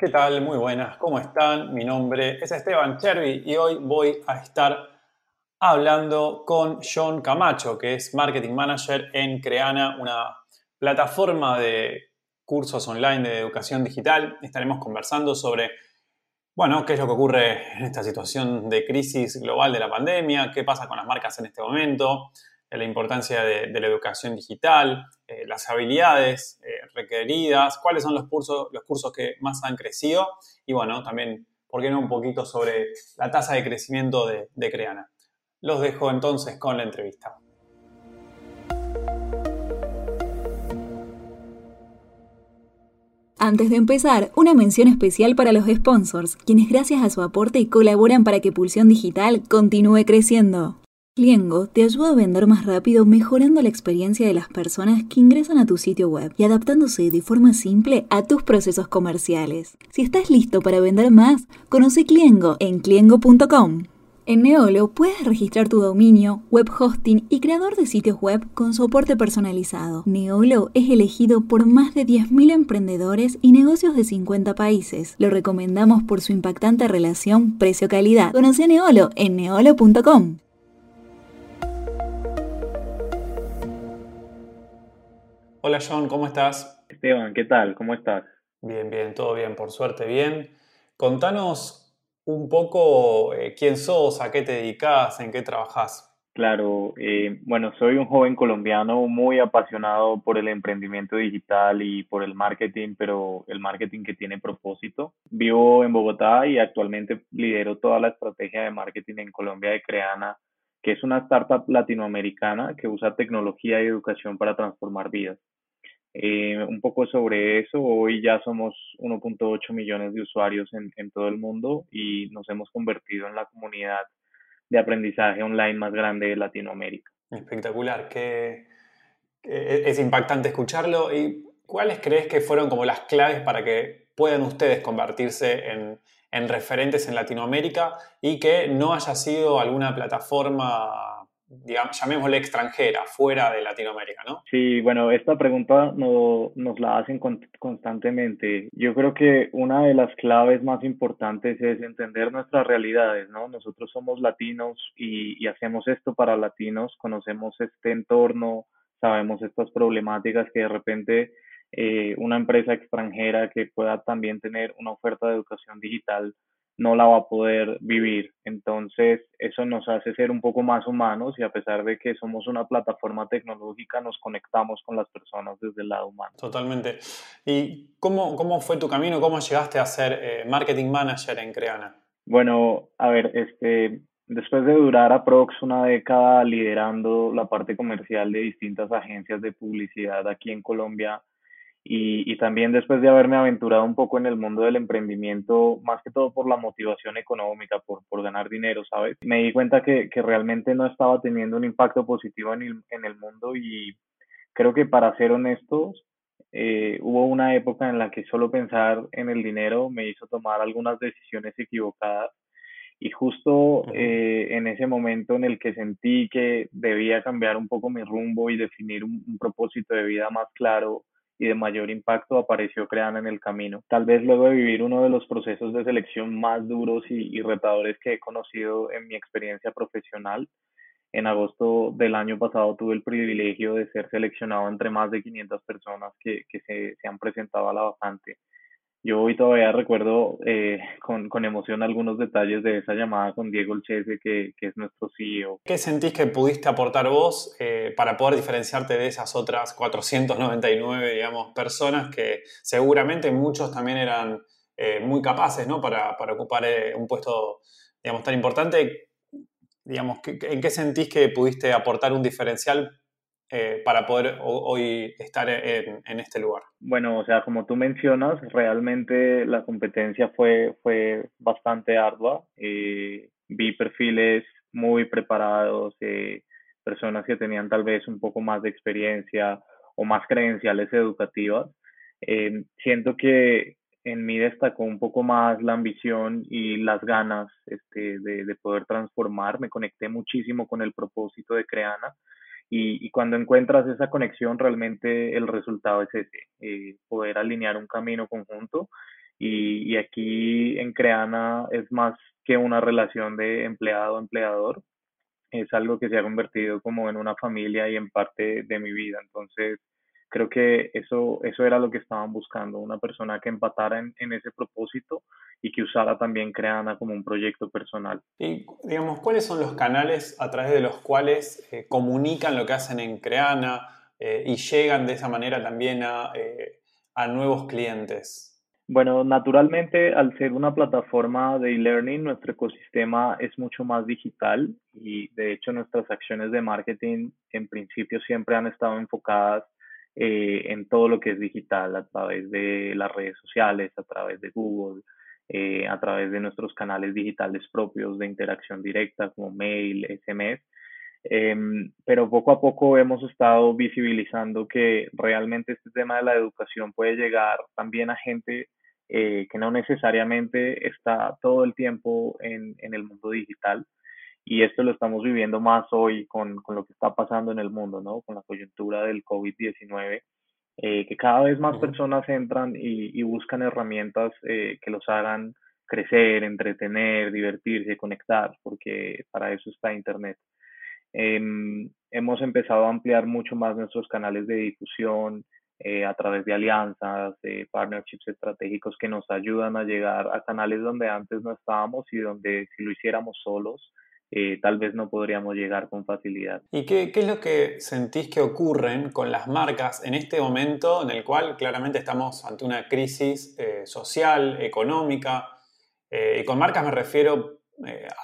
¿Qué tal? Muy buenas, ¿cómo están? Mi nombre es Esteban Chervi y hoy voy a estar hablando con John Camacho, que es Marketing Manager en Creana, una plataforma de cursos online de educación digital. Estaremos conversando sobre, bueno, qué es lo que ocurre en esta situación de crisis global de la pandemia, qué pasa con las marcas en este momento, la importancia de, la educación digital, eh, las habilidades eh, requeridas, cuáles son los cursos, los cursos que más han crecido y bueno, también, ¿por qué no un poquito sobre la tasa de crecimiento de, de Creana? Los dejo entonces con la entrevista. Antes de empezar, una mención especial para los sponsors, quienes gracias a su aporte colaboran para que Pulsión Digital continúe creciendo. Cliengo te ayuda a vender más rápido mejorando la experiencia de las personas que ingresan a tu sitio web y adaptándose de forma simple a tus procesos comerciales. Si estás listo para vender más, conoce Cliengo en cliengo.com. En Neolo puedes registrar tu dominio, web hosting y creador de sitios web con soporte personalizado. Neolo es elegido por más de 10.000 emprendedores y negocios de 50 países. Lo recomendamos por su impactante relación precio-calidad. Conoce Neolo en neolo.com. Hola John, ¿cómo estás? Esteban, ¿qué tal? ¿Cómo estás? Bien, bien, todo bien, por suerte bien. Contanos un poco eh, quién sos, a qué te dedicas, en qué trabajas. Claro, eh, bueno, soy un joven colombiano muy apasionado por el emprendimiento digital y por el marketing, pero el marketing que tiene propósito. Vivo en Bogotá y actualmente lidero toda la estrategia de marketing en Colombia de Creana, que es una startup latinoamericana que usa tecnología y educación para transformar vidas. Eh, un poco sobre eso, hoy ya somos 1.8 millones de usuarios en, en, todo el mundo y nos hemos convertido en la comunidad de aprendizaje online más grande de Latinoamérica. Espectacular, que, es impactante escucharlo. ¿Y cuáles crees que fueron como las claves para que puedan ustedes convertirse en, en referentes en Latinoamérica y que no haya sido alguna plataforma digamos, llamémosle extranjera, fuera de Latinoamérica, ¿no? Sí, bueno, esta pregunta no, nos la hacen constantemente. Yo creo que una de las claves más importantes es entender nuestras realidades, ¿no? Nosotros somos latinos y hacemos esto para latinos, conocemos este entorno, sabemos estas problemáticas que de repente eh, una empresa extranjera que pueda también tener una oferta de educación digital no la va a poder vivir. Entonces, eso nos hace ser un poco más humanos y a pesar de que somos una plataforma tecnológica, nos conectamos con las personas desde el lado humano. Totalmente. ¿Y cómo, cómo fue tu camino? ¿Cómo llegaste a ser eh, marketing manager en Creana? Bueno, a ver, este, después de durar aprox una década liderando la parte comercial de distintas agencias de publicidad aquí en Colombia, y, y, también después de haberme aventurado un poco en el mundo del emprendimiento, más que todo por la motivación económica, por, por ganar dinero, ¿sabes? Me di cuenta que, que realmente no estaba teniendo un impacto positivo en el, en el mundo y creo que para ser honestos, eh, hubo una época en la que solo pensar en el dinero me hizo tomar algunas decisiones equivocadas y justo eh, en ese momento en el que sentí que debía cambiar un poco mi rumbo y definir un, un propósito de vida más claro, y de mayor impacto apareció Creana en el camino. Tal vez luego de vivir uno de los procesos de selección más duros y, retadores que he conocido en mi experiencia profesional, en agosto del año pasado tuve el privilegio de ser seleccionado entre más de 500 personas que, que se, se han presentado a la vacante yo hoy todavía recuerdo eh, con, con, emoción algunos detalles de esa llamada con Diego Olchese, que, que es nuestro CEO. ¿Qué sentís que pudiste aportar vos eh, para poder diferenciarte de esas otras 499, digamos, personas que seguramente muchos también eran eh, muy capaces, ¿no? Para, para ocupar un puesto, digamos, tan importante. Digamos, ¿en qué sentís que pudiste aportar un diferencial eh, para poder hoy estar en, este lugar? Bueno, o sea, como tú mencionas, realmente la competencia fue, fue bastante ardua. Eh, vi perfiles muy preparados, eh, personas que tenían tal vez un poco más de experiencia o más credenciales educativas. Eh, siento que en mí destacó un poco más la ambición y las ganas este, de, de poder transformar. Me conecté muchísimo con el propósito de Creana y, y, cuando encuentras esa conexión, realmente el resultado es ese, eh, poder alinear un camino conjunto y, y aquí en Creana es más que una relación de empleado-empleador, es algo que se ha convertido como en una familia y en parte de mi vida. Entonces, creo que eso, eso era lo que estaban buscando, una persona que empatara en, en, ese propósito y que usara también Creana como un proyecto personal. Y digamos, ¿cuáles son los canales a través de los cuales eh, comunican lo que hacen en Creana eh, y llegan de esa manera también a, eh, a nuevos clientes? Bueno, naturalmente, al ser una plataforma de e-learning, nuestro ecosistema es mucho más digital y de hecho nuestras acciones de marketing en principio siempre han estado enfocadas eh, en todo lo que es digital a través de las redes sociales, a través de Google, eh, a través de nuestros canales digitales propios de interacción directa como mail, SMS. Em, pero poco a poco hemos estado visibilizando que realmente este tema de la educación puede llegar también a gente eh, que no necesariamente está todo el tiempo en, en, el mundo digital. Y esto lo estamos viviendo más hoy con, con lo que está pasando en el mundo, ¿no? Con la coyuntura del COVID-19, eh, que cada vez más personas entran y, y buscan herramientas eh, que los hagan crecer, entretener, divertirse, conectar, porque para eso está Internet. Eh, hemos empezado a ampliar mucho más nuestros canales de difusión, eh, a través de alianzas, de partnerships estratégicos que nos ayudan a llegar a canales donde antes no estábamos y donde si lo hiciéramos solos, eh, tal vez no podríamos llegar con facilidad. ¿Y qué, qué, es lo que sentís que ocurren con las marcas en este momento en el cual claramente estamos ante una crisis eh, social, económica? y con marcas me refiero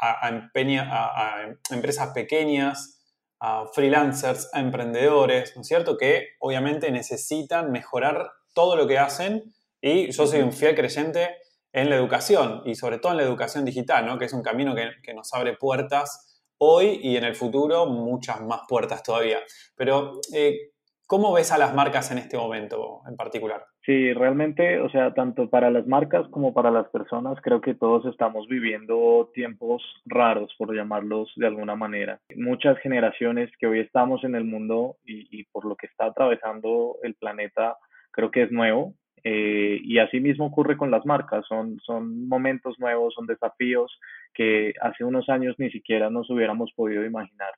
a, a, a, a empresas pequeñas a freelancers, a emprendedores, ¿no es cierto? Que obviamente necesitan mejorar todo lo que hacen y yo soy un fiel creyente en la educación y sobre todo en la educación digital, ¿no? Que es un camino que, que nos abre puertas hoy y en el futuro muchas más puertas todavía. Pero, eh, ¿cómo ves a las marcas en este momento en particular? Sí, realmente, o sea, tanto para las marcas como para las personas, creo que todos estamos viviendo tiempos raros, por llamarlos de alguna manera. Muchas generaciones que hoy estamos en el mundo y, y por lo que está atravesando el planeta, creo que es nuevo. Eh, y así mismo ocurre con las marcas, son, son momentos nuevos, son desafíos que hace unos años ni siquiera nos hubiéramos podido imaginar.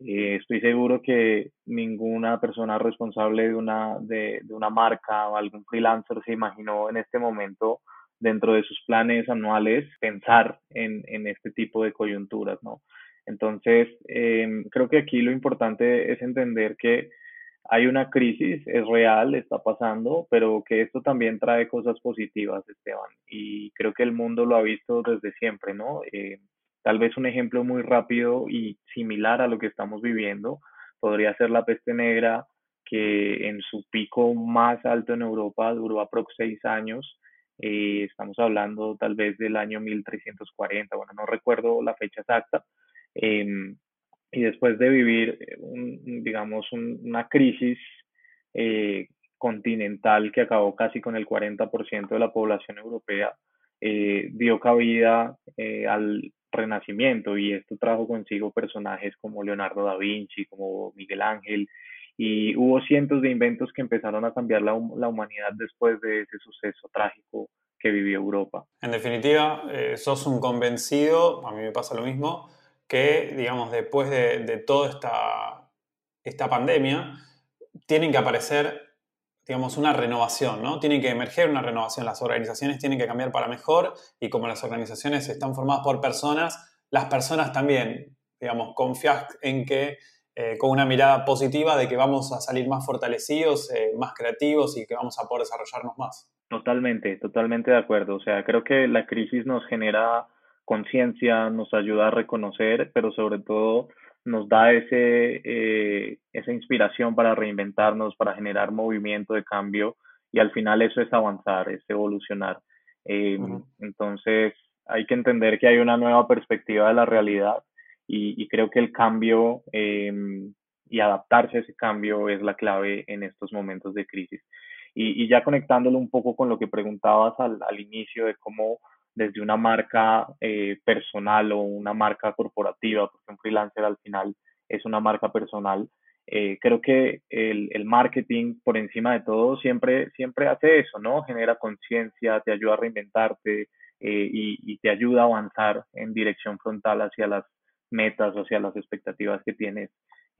Eh, estoy seguro que ninguna persona responsable de una, de, de, una marca o algún freelancer se imaginó en este momento dentro de sus planes anuales pensar en, en este tipo de coyunturas, ¿no? Entonces, eh, creo que aquí lo importante es entender que hay una crisis, es real, está pasando, pero que esto también trae cosas positivas, Esteban. Y creo que el mundo lo ha visto desde siempre, ¿no? Eh, Tal vez un ejemplo muy rápido y similar a lo que estamos viviendo podría ser la peste negra, que en su pico más alto en Europa duró aproximadamente seis años. Eh, estamos hablando tal vez del año 1340, bueno, no recuerdo la fecha exacta. Eh, y después de vivir, un, digamos, un, una crisis eh, continental que acabó casi con el 40% de la población europea, eh, dio cabida eh, al renacimiento y esto trajo consigo personajes como Leonardo da Vinci, como Miguel Ángel y hubo cientos de inventos que empezaron a cambiar la, la humanidad después de ese suceso trágico que vivió Europa. En definitiva, eh, sos un convencido, a mí me pasa lo mismo, que digamos después de, toda esta, esta pandemia tienen que aparecer digamos, una renovación, ¿no? Tiene que emerger una renovación, las organizaciones tienen que cambiar para mejor y como las organizaciones están formadas por personas, las personas también, digamos, en que eh, con una mirada positiva de que vamos a salir más fortalecidos, eh, más creativos y que vamos a poder desarrollarnos más. Totalmente, totalmente de acuerdo. O sea, creo que la crisis nos genera conciencia, nos ayuda a reconocer, pero sobre todo nos da ese, eh, esa inspiración para reinventarnos, para generar movimiento de cambio y al final eso es avanzar, es evolucionar. Eh, uh -huh. Entonces hay que entender que hay una nueva perspectiva de la realidad y, y creo que el cambio eh, y adaptarse a ese cambio es la clave en estos momentos de crisis. Y, y ya conectándolo un poco con lo que preguntabas al, al inicio de cómo desde una marca eh, personal o una marca corporativa, porque un freelancer al final es una marca personal, Eh, creo que el, marketing, por encima de todo, siempre, siempre hace eso, ¿no? Genera conciencia, te ayuda a reinventarte eh, y, y, te ayuda a avanzar en dirección frontal hacia las metas, hacia las expectativas que tienes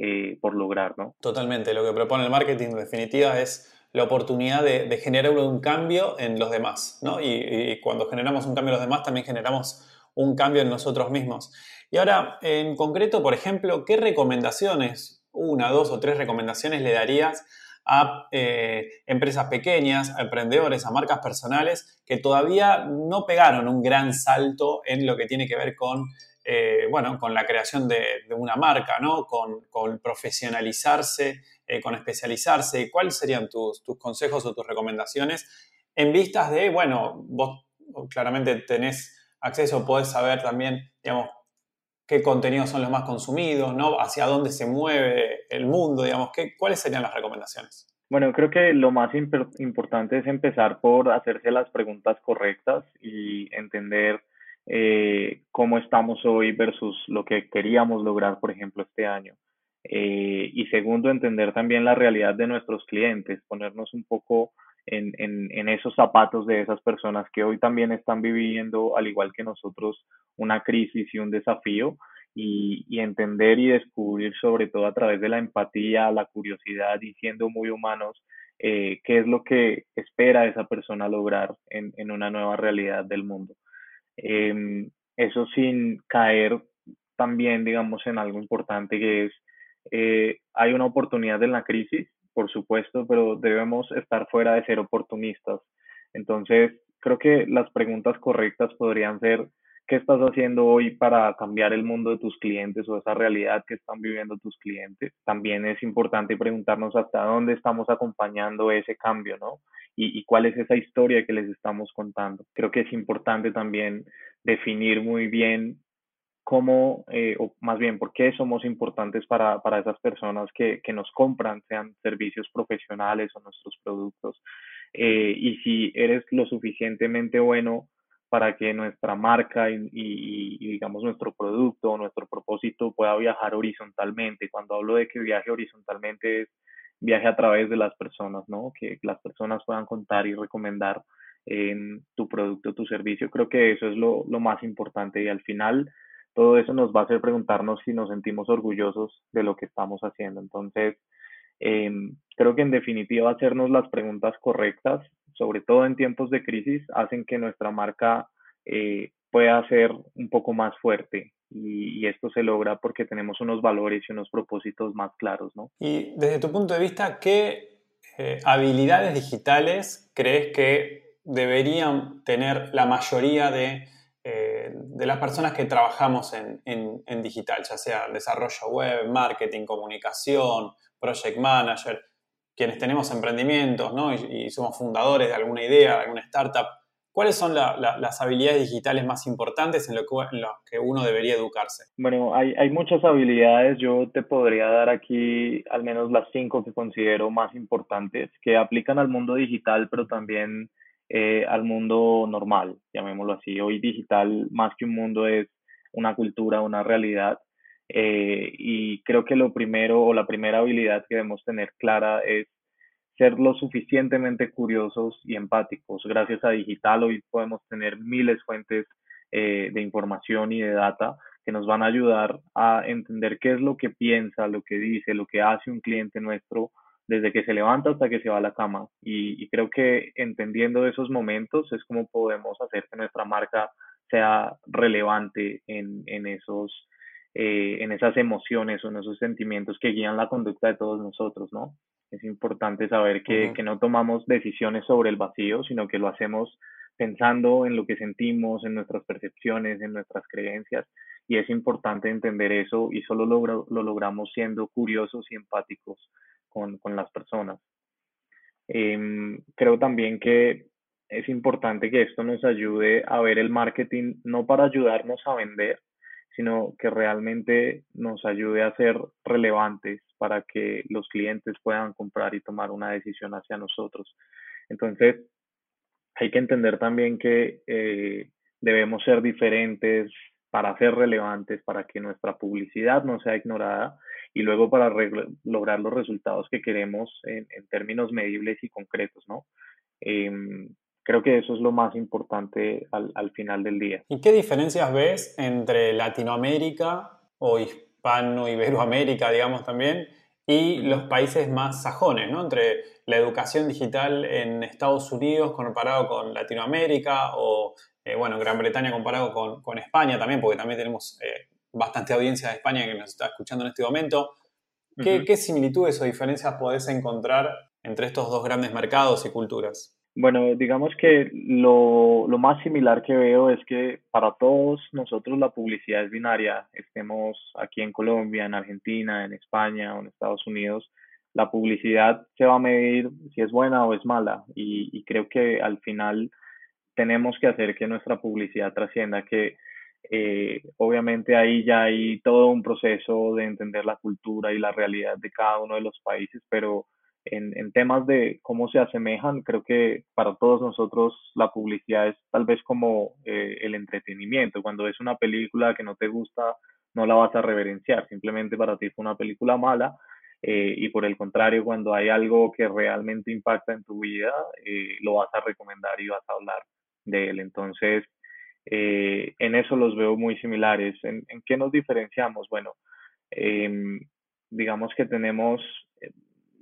eh, por lograr, ¿no? Totalmente. Lo que propone el marketing, en definitiva, es la oportunidad de, generar un cambio en los demás, ¿no? Y, y cuando generamos un cambio en los demás, también generamos un cambio en nosotros mismos. Y ahora, en concreto, por ejemplo, ¿qué recomendaciones una, dos o tres recomendaciones le darías a eh, empresas pequeñas, a emprendedores, a marcas personales que todavía no pegaron un gran salto en lo que tiene que ver con, eh, bueno, con la creación de, una marca, ¿no? con, profesionalizarse, eh, con especializarse? ¿Cuáles serían tus, tus consejos o tus recomendaciones en vistas de, bueno, vos claramente tenés acceso, podés saber también, digamos, qué contenidos son los más consumidos, ¿no? Hacia dónde se mueve el mundo, digamos, ¿qué, ¿cuáles serían las recomendaciones? Bueno, creo que lo más importante es empezar por hacerse las preguntas correctas y entender eh, cómo estamos hoy versus lo que queríamos lograr, por ejemplo, este año. Eh, y segundo, entender también la realidad de nuestros clientes, ponernos un poco en, en, en, esos zapatos de esas personas que hoy también están viviendo, al igual que nosotros, una crisis y un desafío y, y, entender y descubrir sobre todo a través de la empatía, la curiosidad y siendo muy humanos, eh, qué es lo que espera esa persona lograr en, en una nueva realidad del mundo. Eh, eso sin caer también, digamos, en algo importante que es, eh, hay una oportunidad en la crisis por supuesto, pero debemos estar fuera de ser oportunistas. Entonces, creo que las preguntas correctas podrían ser, ¿qué estás haciendo hoy para cambiar el mundo de tus clientes o esa realidad que están viviendo tus clientes? También es importante preguntarnos hasta dónde estamos acompañando ese cambio, ¿no? Y, y cuál es esa historia que les estamos contando. Creo que es importante también definir muy bien cómo, eh, o más bien, por qué somos importantes para, para esas personas que, que, nos compran, sean servicios profesionales o nuestros productos. Eh, y si eres lo suficientemente bueno para que nuestra marca y, y, y, digamos nuestro producto o nuestro propósito pueda viajar horizontalmente. Cuando hablo de que viaje horizontalmente es viaje a través de las personas, ¿no? Que las personas puedan contar y recomendar en tu producto, tu servicio. Creo que eso es lo, lo más importante y al final todo eso nos va a hacer preguntarnos si nos sentimos orgullosos de lo que estamos haciendo. Entonces, eh, creo que en definitiva hacernos las preguntas correctas, sobre todo en tiempos de crisis, hacen que nuestra marca eh, pueda ser un poco más fuerte y, y, esto se logra porque tenemos unos valores y unos propósitos más claros, ¿no? Y desde tu punto de vista, ¿qué eh, habilidades digitales crees que deberían tener la mayoría de eh, de las personas que trabajamos en, digital, ya sea desarrollo web, marketing, comunicación, project manager, quienes tenemos emprendimientos ¿no? y, somos fundadores de alguna idea, de alguna startup. ¿Cuáles son la, la, las habilidades digitales más importantes en lo, que, que, uno debería educarse? Bueno, hay, hay muchas habilidades. Yo te podría dar aquí al menos las cinco que considero más importantes, que aplican al mundo digital, pero también eh, al mundo normal, llamémoslo así. Hoy digital, más que un mundo, es una cultura, una realidad. Eh, y creo que lo primero o la primera habilidad que debemos tener clara es ser lo suficientemente curiosos y empáticos. Gracias a digital hoy podemos tener miles fuentes eh, de información y de data que nos van a ayudar a entender qué es lo que piensa, lo que dice, lo que hace un cliente nuestro desde que se levanta hasta que se va a la cama. Y, y, creo que entendiendo esos momentos es como podemos hacer que nuestra marca sea relevante en, en, esos, eh, en esas emociones o en esos sentimientos que guían la conducta de todos nosotros, ¿no? Es importante saber que, uh -huh. que no tomamos decisiones sobre el vacío, sino que lo hacemos pensando en lo que sentimos, en nuestras percepciones, en nuestras creencias. Y es importante entender eso y solo lo, lo logramos siendo curiosos y empáticos con, con las personas. Eh, creo también que es importante que esto nos ayude a ver el marketing no para ayudarnos a vender, sino que realmente nos ayude a ser relevantes para que los clientes puedan comprar y tomar una decisión hacia nosotros. Entonces, hay que entender también que eh, debemos ser diferentes para ser relevantes, para que nuestra publicidad no sea ignorada y luego para lograr los resultados que queremos en, términos medibles y concretos, ¿no? Em, creo que eso es lo más importante al, al, final del día. ¿Y qué diferencias ves entre Latinoamérica o Hispano-Iberoamérica, digamos también, y los países más sajones, ¿no? Entre la educación digital en Estados Unidos comparado con Latinoamérica o, eh, bueno, Gran Bretaña comparado con, con, España también, porque también tenemos eh, bastante audiencia de España que nos está escuchando en este momento. ¿Qué, ¿Qué similitudes o diferencias podés encontrar entre estos dos grandes mercados y culturas? Bueno, digamos que lo, lo, más similar que veo es que para todos nosotros la publicidad es binaria, estemos aquí en Colombia, en Argentina, en España o en Estados Unidos, la publicidad se va a medir si es buena o es mala y, y creo que al final tenemos que hacer que nuestra publicidad trascienda, que eh, obviamente ahí ya hay todo un proceso de entender la cultura y la realidad de cada uno de los países, pero en, temas de cómo se asemejan, creo que para todos nosotros la publicidad es tal vez como eh, el entretenimiento. Cuando es una película que no te gusta, no la vas a reverenciar, simplemente para ti fue una película mala. Eh, y por el contrario, cuando hay algo que realmente impacta en tu vida, eh, lo vas a recomendar y vas a hablar de él. Entonces, en eso los veo muy similares. ¿En, qué nos diferenciamos? Bueno, em, digamos que tenemos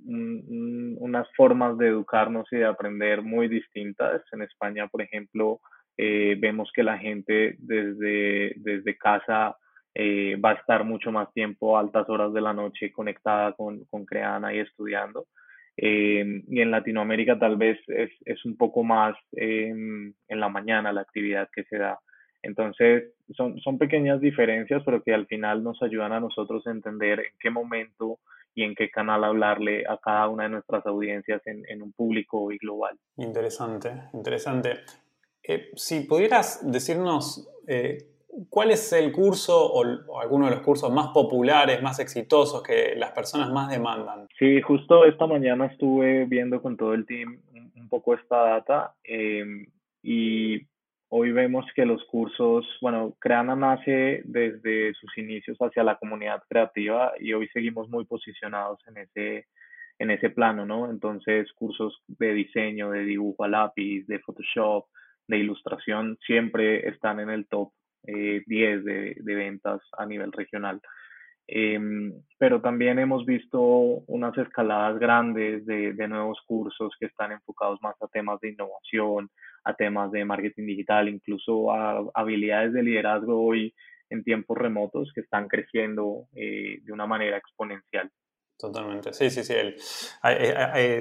unas formas de educarnos y de aprender muy distintas. En España, por ejemplo, eh, vemos que la gente desde, desde casa eh, va a estar mucho más tiempo, altas horas de la noche, conectada con, con Creana y estudiando. Eh, y en Latinoamérica tal vez es, es un poco más en la mañana la actividad que se da. Entonces, son, son pequeñas diferencias, pero que al final nos ayudan a nosotros a entender en qué momento y en qué canal hablarle a cada una de nuestras audiencias en, un público y global. Interesante, interesante. Eh, si pudieras decirnos eh, cuál es el curso o, alguno de los cursos más populares, más exitosos que las personas más demandan. Sí, justo esta mañana estuve viendo con todo el team un, poco esta data eh, y Hoy vemos que los cursos, bueno, Creana nace desde sus inicios hacia la comunidad creativa y hoy seguimos muy posicionados en ese, en ese plano, ¿no? Entonces, cursos de diseño, de dibujo a lápiz, de Photoshop, de ilustración, siempre están en el top 10 eh, de, de, ventas a nivel regional. Em, pero también hemos visto unas escaladas grandes de, de nuevos cursos que están enfocados más a temas de innovación, a temas de marketing digital, incluso a habilidades de liderazgo hoy en tiempos remotos que están creciendo eh, de una manera exponencial. Totalmente, sí, sí, sí.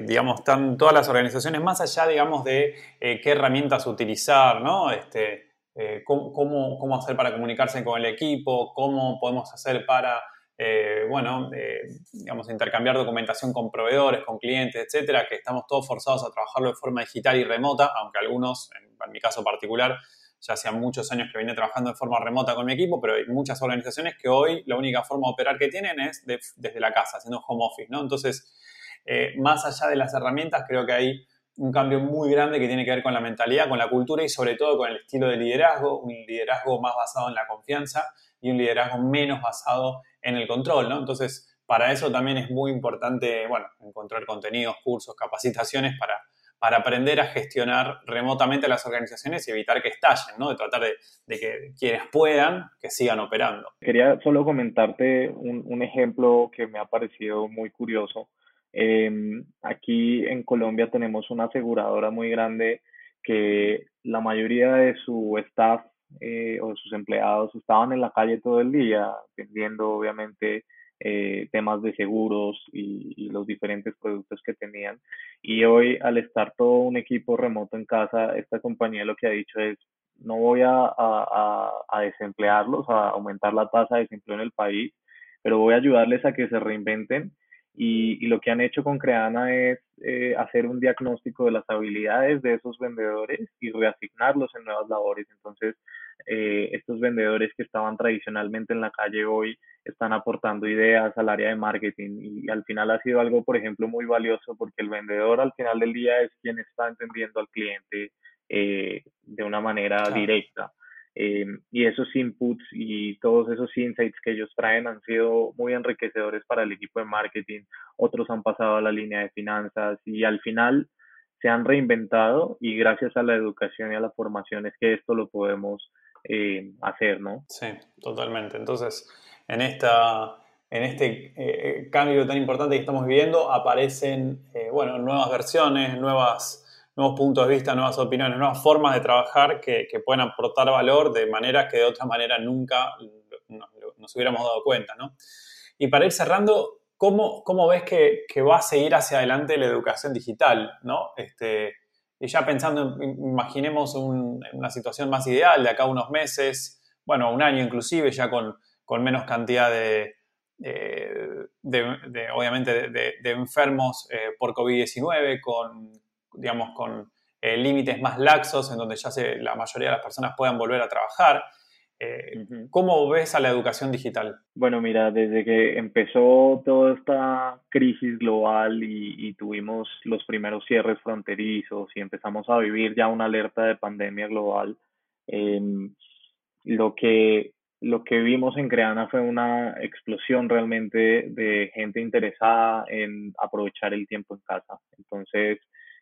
digamos, están todas las organizaciones, más allá, digamos, de eh, qué herramientas utilizar, ¿no? Este, eh, cómo, cómo, hacer para comunicarse con el equipo, cómo podemos hacer para eh, bueno, eh, digamos, intercambiar documentación con proveedores, con clientes, etcétera, que estamos todos forzados a trabajarlo de forma digital y remota, aunque algunos, en, mi caso particular, ya hacían muchos años que vine trabajando de forma remota con mi equipo, pero hay muchas organizaciones que hoy la única forma de operar que tienen es desde la casa, haciendo home office, ¿no? Entonces, más allá de las herramientas, creo que hay un cambio muy grande que tiene que ver con la mentalidad, con la cultura y sobre todo con el estilo de liderazgo, un liderazgo más basado en la confianza y un liderazgo menos basado en el control, ¿no? Entonces, para eso también es muy importante, bueno, encontrar contenidos, cursos, capacitaciones para, para aprender a gestionar remotamente las organizaciones y evitar que estallen, ¿no? De tratar de, que quienes puedan, que sigan operando. Quería solo comentarte un, ejemplo que me ha parecido muy curioso. Em, aquí en Colombia tenemos una aseguradora muy grande que la mayoría de su staff eh, o sus empleados estaban en la calle todo el día, vendiendo obviamente eh, temas de seguros y, los diferentes productos que tenían. Y hoy, al estar todo un equipo remoto en casa, esta compañía lo que ha dicho es, no voy a, a, a desemplearlos, a aumentar la tasa de desempleo en el país, pero voy a ayudarles a que se reinventen y, lo que han hecho con Creana es eh, hacer un diagnóstico de las habilidades de esos vendedores y reasignarlos en nuevas labores. Entonces, eh, estos vendedores que estaban tradicionalmente en la calle hoy están aportando ideas al área de marketing y, al final ha sido algo, por ejemplo, muy valioso porque el vendedor al final del día es quien está entendiendo al cliente eh, de una manera directa. Em, y esos inputs y todos esos insights que ellos traen han sido muy enriquecedores para el equipo de marketing. Otros han pasado a la línea de finanzas y al final se han reinventado y gracias a la educación y a la formación es que esto lo podemos eh, hacer, ¿no? Sí, totalmente. Entonces, en, esta, en este eh, cambio tan importante que estamos viviendo aparecen, eh, bueno, nuevas versiones, nuevas nuevos puntos de vista, nuevas opiniones, nuevas formas de trabajar que, que pueden aportar valor de manera que de otra manera nunca nos, hubiéramos dado cuenta. ¿no? Y para ir cerrando, ¿cómo, cómo ves que, que, va a seguir hacia adelante la educación digital? ¿no? Este, y ya pensando, imaginemos una situación más ideal de acá a unos meses, bueno, un año inclusive, ya con, con menos cantidad de, de, obviamente, de, enfermos eh, por COVID-19, con, digamos, con eh, límites más laxos, en donde ya se, la mayoría de las personas puedan volver a trabajar. Eh, ¿Cómo ves a la educación digital? Bueno, mira, desde que empezó toda esta crisis global y, tuvimos los primeros cierres fronterizos y empezamos a vivir ya una alerta de pandemia global, em, lo que lo que vimos en Creana fue una explosión realmente de gente interesada en aprovechar el tiempo en casa. Entonces,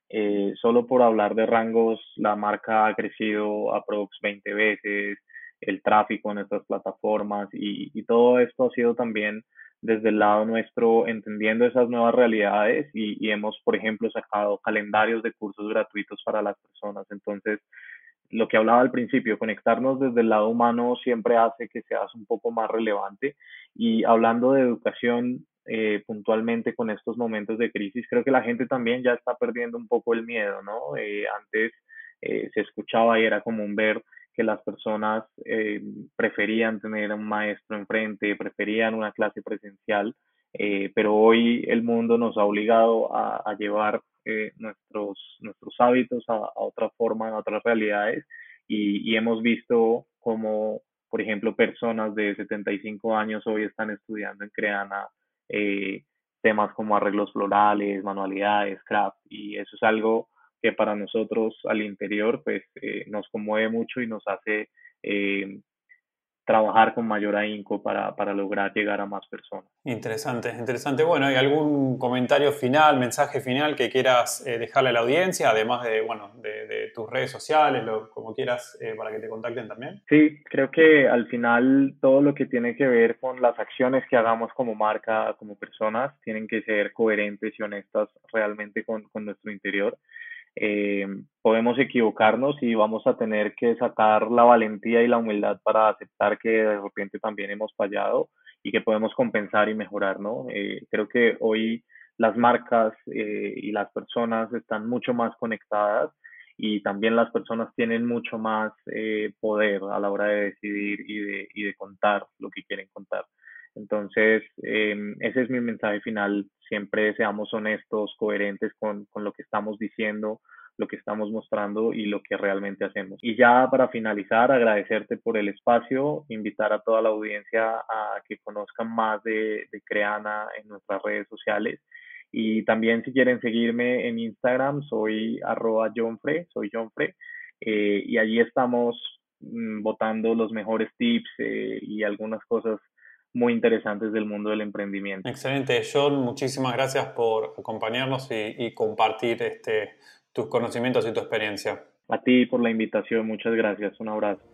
eh, solo por hablar de rangos, la marca ha crecido aprox 20 veces, el tráfico en nuestras plataformas y, y, todo esto ha sido también desde el lado nuestro entendiendo esas nuevas realidades y, y, hemos, por ejemplo, sacado calendarios de cursos gratuitos para las personas. Entonces, lo que hablaba al principio, conectarnos desde el lado humano siempre hace que seas un poco más relevante. Y hablando de educación, eh, puntualmente con estos momentos de crisis. Creo que la gente también ya está perdiendo un poco el miedo, ¿no? Eh, antes eh, se escuchaba y era común ver que las personas preferían tener un maestro enfrente, preferían una clase presencial, pero hoy el mundo nos ha obligado a, llevar nuestros, nuestros hábitos a, otra forma, a otras realidades, y, y hemos visto como, por ejemplo, personas de 75 años hoy están estudiando en Creana eh, temas como arreglos florales, manualidades, craft, y eso es algo que para nosotros al interior pues eh, nos conmueve mucho y nos hace eh, trabajar con mayor ahínco para, para, lograr llegar a más personas. Interesante, interesante. Bueno, ¿hay algún comentario final, mensaje final que quieras eh, dejarle a la audiencia, además de, bueno, de, de tus redes sociales, lo, como quieras, eh, para que te contacten también? Sí, creo que al final todo lo que tiene que ver con las acciones que hagamos como marca, como personas, tienen que ser coherentes y honestas realmente con, con nuestro interior. Eh, podemos equivocarnos y vamos a tener que sacar la valentía y la humildad para aceptar que de repente también hemos fallado y que podemos compensar y mejorar, ¿no? Eh, creo que hoy las marcas eh, y las personas están mucho más conectadas y también las personas tienen mucho más poder a la hora de decidir y de, y de contar lo que quieren contar. Entonces, ese es mi mensaje final siempre seamos honestos, coherentes con, con, lo que estamos diciendo, lo que estamos mostrando y lo que realmente hacemos. Y ya para finalizar, agradecerte por el espacio, invitar a toda la audiencia a que conozcan más de, de Creana en nuestras redes sociales. Y también si quieren seguirme en Instagram, soy arroba soy Johnfre, eh, y allí estamos mm, votando los mejores tips eh, y algunas cosas muy interesantes del mundo del emprendimiento. Excelente, John, muchísimas gracias por acompañarnos y, compartir este, tus conocimientos y tu experiencia. A ti por la invitación, muchas gracias, un abrazo.